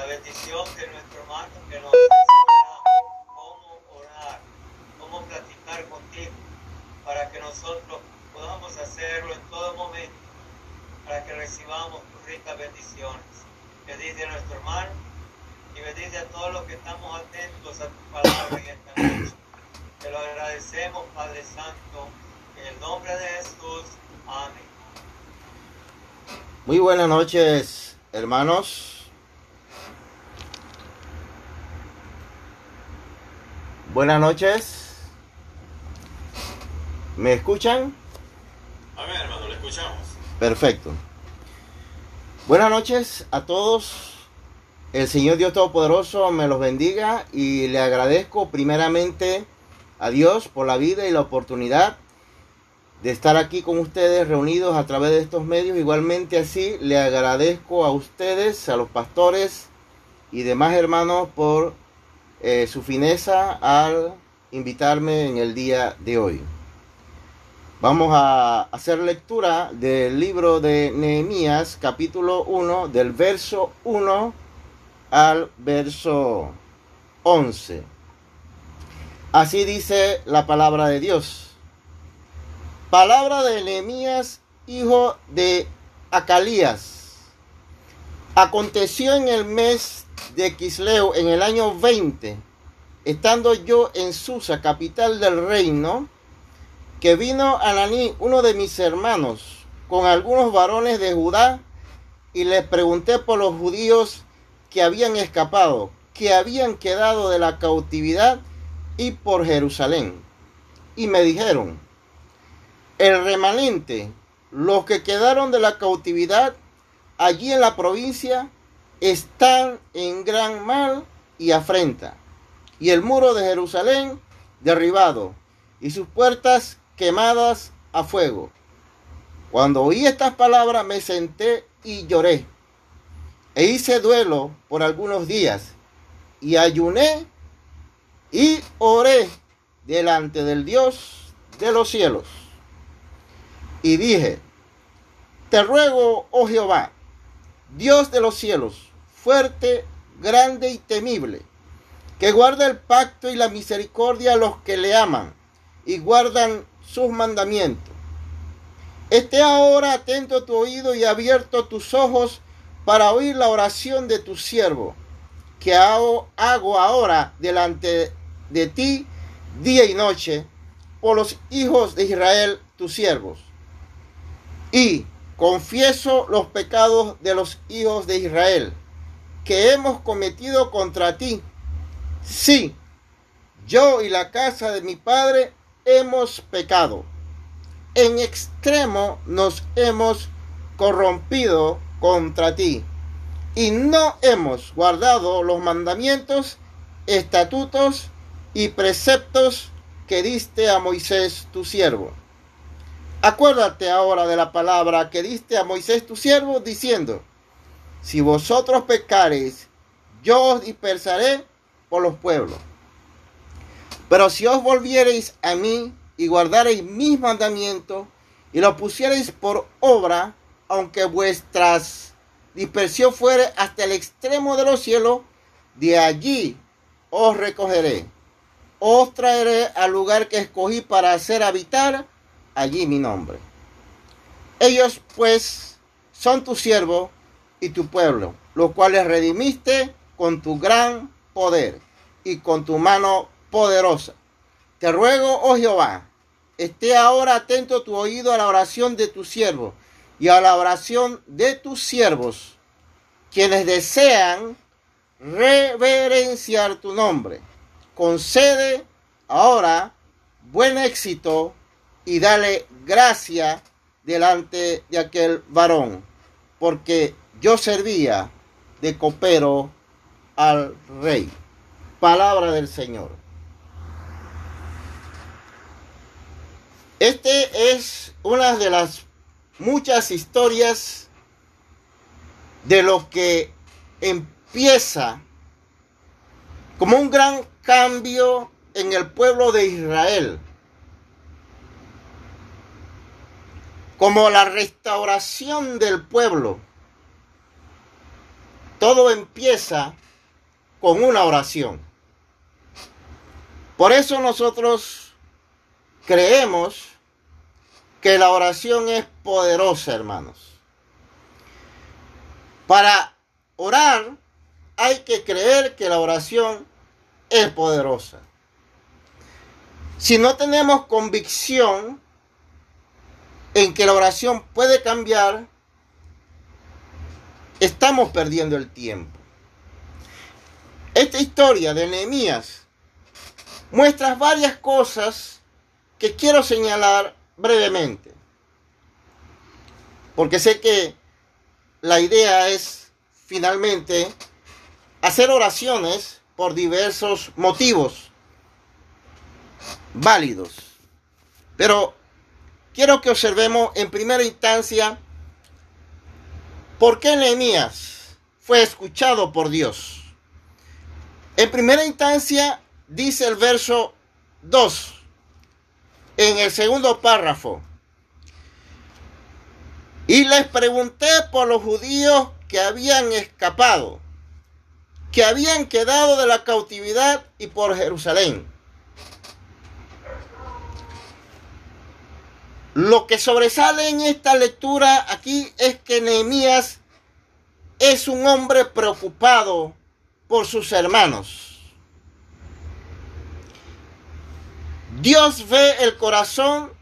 la bendición de nuestro hermano que nos enseñará cómo orar, cómo platicar contigo, para que nosotros podamos hacerlo en todo momento, para que recibamos tus ricas bendiciones. Bendice a nuestro hermano y bendice a todos los que estamos atentos a tu palabra en esta noche. Te lo agradecemos, Padre Santo, en el nombre de Jesús. Amén. Muy buenas noches, hermanos. Buenas noches. ¿Me escuchan? Amén, hermano, le escuchamos. Perfecto. Buenas noches a todos. El Señor Dios Todopoderoso me los bendiga y le agradezco primeramente a Dios por la vida y la oportunidad de estar aquí con ustedes reunidos a través de estos medios. Igualmente así le agradezco a ustedes, a los pastores y demás hermanos por eh, su fineza al invitarme en el día de hoy. Vamos a hacer lectura del libro de Nehemías capítulo 1 del verso 1 al verso 11. Así dice la palabra de Dios. Palabra de Nehemías, hijo de Acalías. Aconteció en el mes de Quisleo, en el año 20, estando yo en Susa, capital del reino, que vino Ananí, uno de mis hermanos, con algunos varones de Judá, y les pregunté por los judíos que habían escapado, que habían quedado de la cautividad y por Jerusalén. Y me dijeron, el remanente, los que quedaron de la cautividad allí en la provincia, están en gran mal y afrenta. Y el muro de Jerusalén derribado y sus puertas quemadas a fuego. Cuando oí estas palabras me senté y lloré. E hice duelo por algunos días y ayuné y oré delante del Dios de los cielos y dije, te ruego, oh Jehová, Dios de los cielos, fuerte, grande y temible, que guarda el pacto y la misericordia a los que le aman y guardan sus mandamientos. Esté ahora atento tu oído y abierto tus ojos para oír la oración de tu siervo, que hago, hago ahora delante de ti día y noche por los hijos de Israel, tus siervos y confieso los pecados de los hijos de Israel que hemos cometido contra ti. Sí, yo y la casa de mi padre hemos pecado. En extremo nos hemos corrompido contra ti y no hemos guardado los mandamientos, estatutos y preceptos que diste a Moisés tu siervo. Acuérdate ahora de la palabra que diste a Moisés tu siervo, diciendo, si vosotros pecareis, yo os dispersaré por los pueblos. Pero si os volviereis a mí y guardareis mis mandamientos y los pusiereis por obra, aunque vuestras dispersión fuere hasta el extremo de los cielos, de allí os recogeré. Os traeré al lugar que escogí para hacer habitar allí mi nombre. Ellos pues son tu siervo y tu pueblo, los cuales redimiste con tu gran poder y con tu mano poderosa. Te ruego, oh Jehová, esté ahora atento tu oído a la oración de tu siervo y a la oración de tus siervos, quienes desean reverenciar tu nombre. Concede ahora buen éxito y dale gracia delante de aquel varón, porque yo servía de copero al rey. Palabra del Señor. Este es una de las muchas historias de lo que empieza como un gran cambio en el pueblo de Israel como la restauración del pueblo, todo empieza con una oración. Por eso nosotros creemos que la oración es poderosa, hermanos. Para orar hay que creer que la oración es poderosa. Si no tenemos convicción en que la oración puede cambiar, estamos perdiendo el tiempo. Esta historia de Nehemías muestra varias cosas que quiero señalar brevemente. Porque sé que la idea es finalmente hacer oraciones por diversos motivos válidos. Pero quiero que observemos en primera instancia por qué Nehemías fue escuchado por Dios. En primera instancia dice el verso 2 en el segundo párrafo. Y les pregunté por los judíos que habían escapado, que habían quedado de la cautividad y por Jerusalén. Lo que sobresale en esta lectura aquí es que Nehemías es un hombre preocupado por sus hermanos. Dios ve el corazón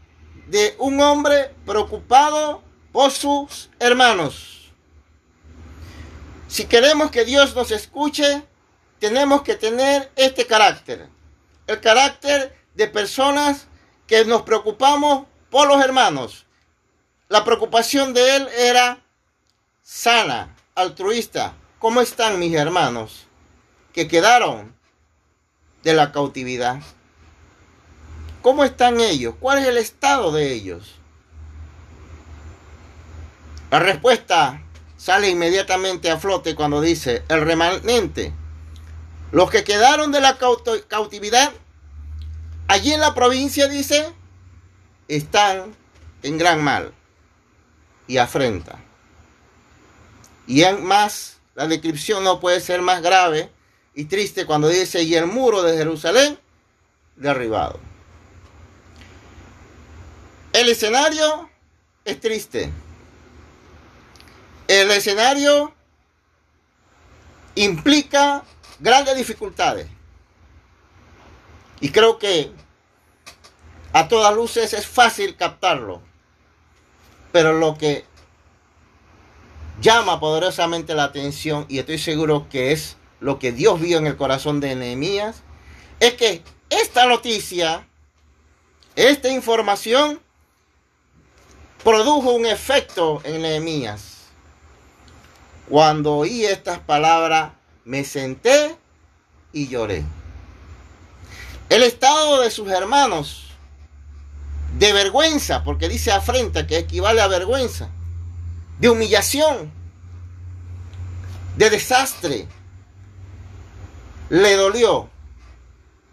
de un hombre preocupado por sus hermanos. Si queremos que Dios nos escuche, tenemos que tener este carácter. El carácter de personas que nos preocupamos por los hermanos. La preocupación de él era sana, altruista. ¿Cómo están mis hermanos que quedaron de la cautividad? ¿Cómo están ellos? ¿Cuál es el estado de ellos? La respuesta sale inmediatamente a flote cuando dice el remanente. Los que quedaron de la cautividad, allí en la provincia dice, están en gran mal y afrenta. Y en más, la descripción no puede ser más grave y triste cuando dice, y el muro de Jerusalén derribado. El escenario es triste. El escenario implica grandes dificultades. Y creo que a todas luces es fácil captarlo. Pero lo que llama poderosamente la atención, y estoy seguro que es lo que Dios vio en el corazón de Nehemías, es que esta noticia, esta información, produjo un efecto en Nehemías. Cuando oí estas palabras, me senté y lloré. El estado de sus hermanos, de vergüenza, porque dice afrenta, que equivale a vergüenza, de humillación, de desastre, le dolió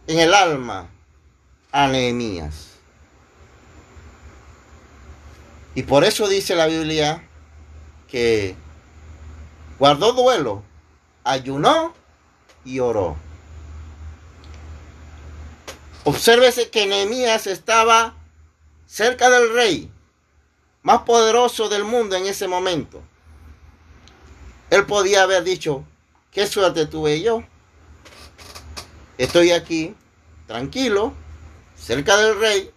en el alma a Nehemías. Y por eso dice la Biblia que guardó duelo, ayunó y oró. Obsérvese que Nehemías estaba cerca del rey, más poderoso del mundo en ese momento. Él podía haber dicho, qué suerte tuve yo. Estoy aquí, tranquilo, cerca del rey,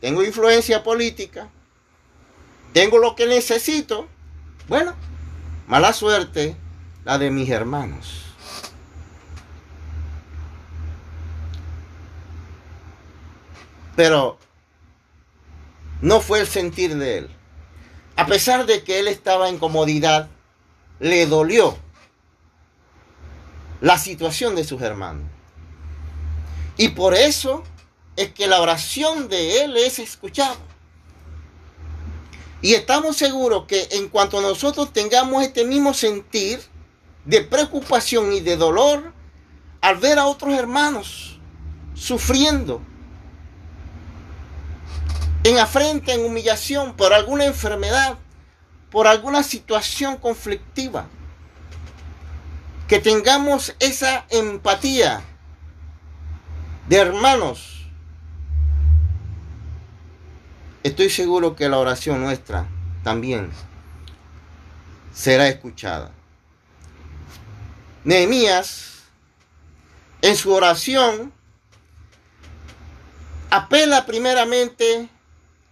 tengo influencia política, tengo lo que necesito. Bueno, mala suerte la de mis hermanos. Pero no fue el sentir de él. A pesar de que él estaba en comodidad, le dolió la situación de sus hermanos. Y por eso es que la oración de él es escuchada. Y estamos seguros que en cuanto nosotros tengamos este mismo sentir de preocupación y de dolor al ver a otros hermanos sufriendo en afrenta, en humillación por alguna enfermedad, por alguna situación conflictiva, que tengamos esa empatía de hermanos. Estoy seguro que la oración nuestra también será escuchada. Nehemías, en su oración, apela primeramente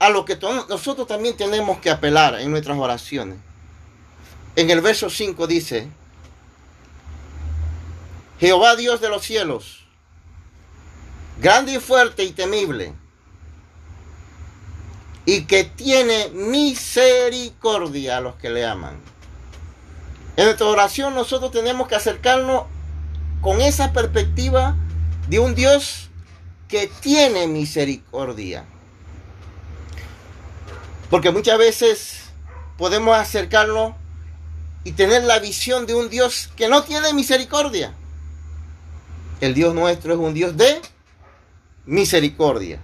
a lo que nosotros también tenemos que apelar en nuestras oraciones. En el verso 5 dice, Jehová Dios de los cielos, grande y fuerte y temible, y que tiene misericordia a los que le aman. En nuestra oración nosotros tenemos que acercarnos con esa perspectiva de un Dios que tiene misericordia. Porque muchas veces podemos acercarnos y tener la visión de un Dios que no tiene misericordia. El Dios nuestro es un Dios de misericordia.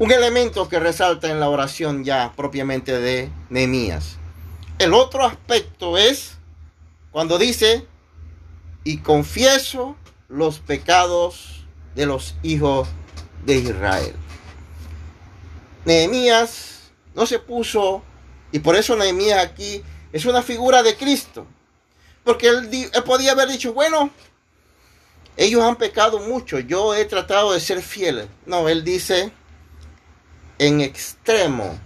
Un elemento que resalta en la oración ya propiamente de Nehemías. El otro aspecto es cuando dice, y confieso los pecados de los hijos de Israel. Nehemías no se puso, y por eso Nehemías aquí es una figura de Cristo. Porque él, podía haber dicho, bueno, ellos han pecado mucho, yo he tratado de ser fiel. No, él dice, en extremo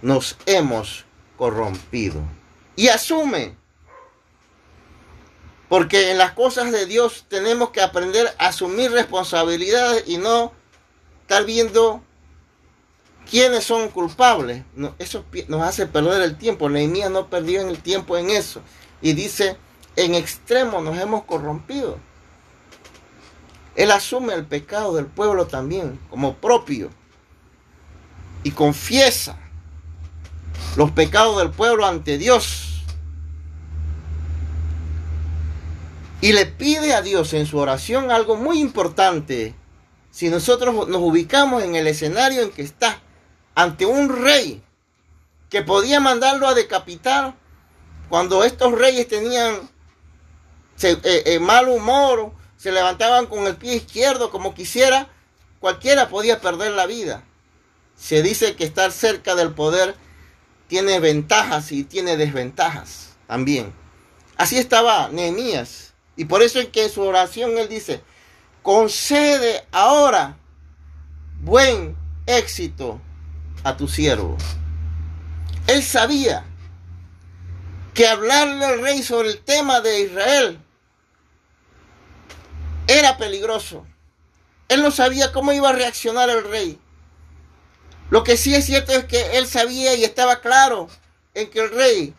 nos hemos corrompido. Y asume, porque en las cosas de Dios tenemos que aprender a asumir responsabilidades y no estar viendo quiénes son culpables. eso nos hace perder el tiempo. Nehemías no perdió el tiempo en eso. Y dice, en extremo nos hemos corrompido. Él asume el pecado del pueblo también como propio y confiesa los pecados del pueblo ante Dios. Y le pide a Dios en su oración algo muy importante. Si nosotros nos ubicamos en el escenario en que está ante un rey que podía mandarlo a decapitar cuando estos reyes tenían eh, eh, mal humor, se levantaban con el pie izquierdo como quisiera, cualquiera podía perder la vida. Se dice que estar cerca del poder tiene ventajas y tiene desventajas también. Así estaba Nehemías. Y por eso es que en su oración él dice, concede ahora buen éxito a tu siervo. Él sabía que hablarle al rey sobre el tema de Israel era peligroso. Él no sabía cómo iba a reaccionar el rey. Lo que sí es cierto es que él sabía y estaba claro en que el rey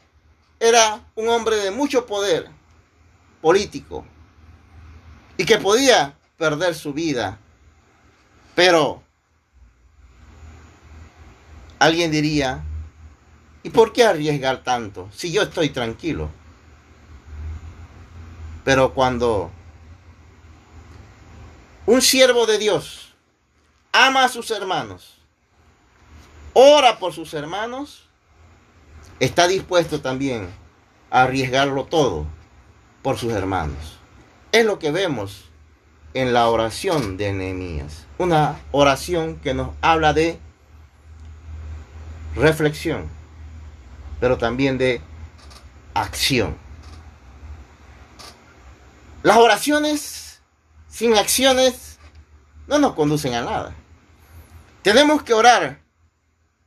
era un hombre de mucho poder político y que podía perder su vida. Pero alguien diría, ¿y por qué arriesgar tanto si yo estoy tranquilo? Pero cuando un siervo de Dios ama a sus hermanos, ora por sus hermanos, está dispuesto también a arriesgarlo todo por sus hermanos. Es lo que vemos en la oración de Nehemías. Una oración que nos habla de reflexión, pero también de acción. Las oraciones sin acciones no nos conducen a nada. Tenemos que orar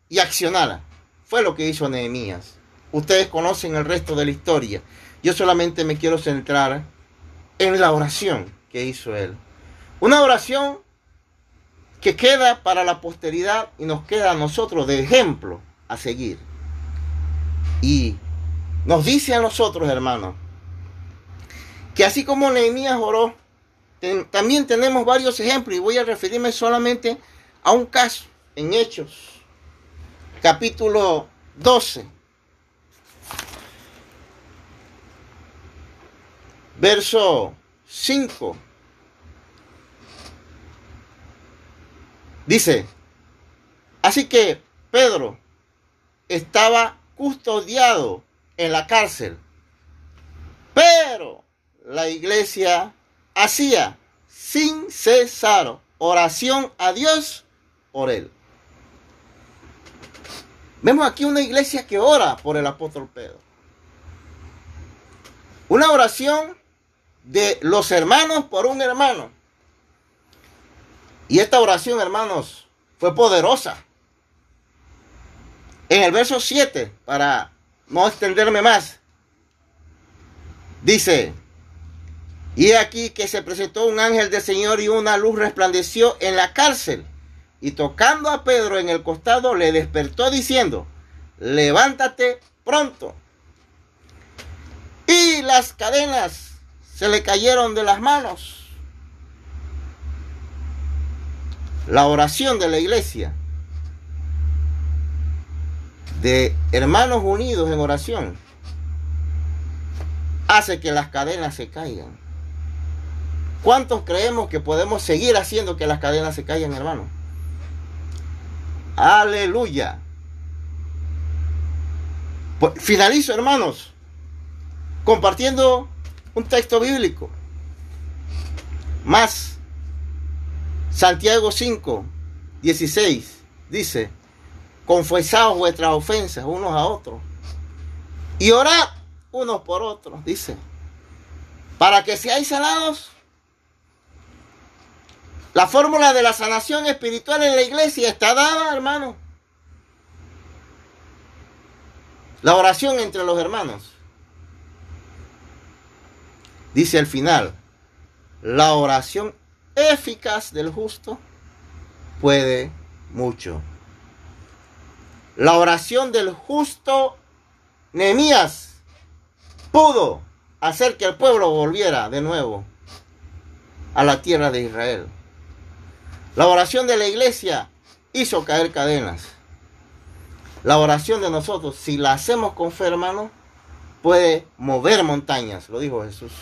y accionar. Fue lo que hizo Nehemías. Ustedes conocen el resto de la historia. Yo solamente me quiero centrar en la oración que hizo él. Una oración que queda para la posteridad y nos queda a nosotros de ejemplo a seguir. Y nos dice a nosotros, hermanos, que así como Nehemías oró, también tenemos varios ejemplos y voy a referirme solamente a un caso en Hechos, capítulo 12. Verso 5. Dice, así que Pedro estaba custodiado en la cárcel, Pero la iglesia hacía sin cesar oración a Dios por él. Vemos aquí una iglesia que ora por el apóstol Pedro. Una oración de los hermanos por un hermano. Y esta oración, hermanos, fue poderosa. En el verso 7, para no extenderme más, dice, y aquí que se presentó un ángel del Señor y una luz resplandeció en la cárcel. Y tocando a Pedro en el costado, le despertó diciendo, levántate pronto. Y las cadenas se le cayeron de las manos. La oración de la iglesia, de hermanos unidos en oración, hace que las cadenas se caigan. ¿Cuántos creemos que podemos seguir haciendo que las cadenas se caigan, hermano? Aleluya. Pues, finalizo, hermanos, compartiendo un texto bíblico. Más. Santiago 5, 16 dice, confesaos vuestras ofensas unos a otros y orad unos por otros, dice, para que seáis sanados. La fórmula de la sanación espiritual en la iglesia está dada, hermano. La oración entre los hermanos. Dice al final, la oración eficaz del justo puede mucho. La oración del justo Nehemías pudo hacer que el pueblo volviera de nuevo a la tierra de Israel. La oración de la iglesia hizo caer cadenas. La oración de nosotros, si la hacemos con fe, hermano, puede mover montañas, lo dijo Jesús.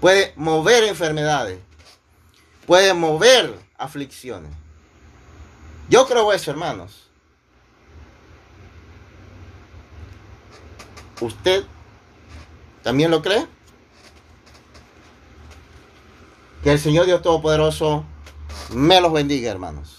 Puede mover enfermedades. Puede mover aflicciones. Yo creo eso, hermanos. ¿Usted también lo cree? Que el Señor Dios Todopoderoso me los bendiga, hermanos.